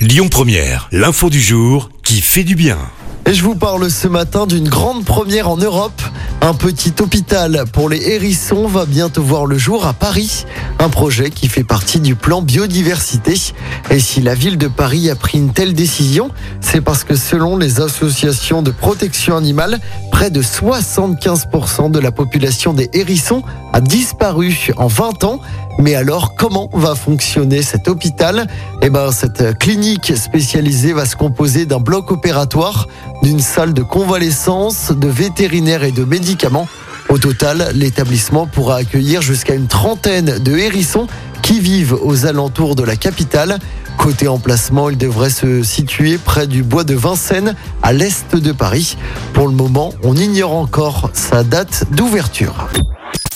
Lyon Première, l'info du jour qui fait du bien. Et je vous parle ce matin d'une grande première en Europe. Un petit hôpital pour les hérissons va bientôt voir le jour à Paris. Un projet qui fait partie du plan biodiversité. Et si la ville de Paris a pris une telle décision, c'est parce que selon les associations de protection animale, près de 75% de la population des hérissons a disparu en 20 ans. Mais alors, comment va fonctionner cet hôpital? Eh ben, cette clinique spécialisée va se composer d'un bloc opératoire, d'une salle de convalescence, de vétérinaires et de médicaments. Au total, l'établissement pourra accueillir jusqu'à une trentaine de hérissons qui vivent aux alentours de la capitale. Côté emplacement, il devrait se situer près du bois de Vincennes, à l'est de Paris. Pour le moment, on ignore encore sa date d'ouverture.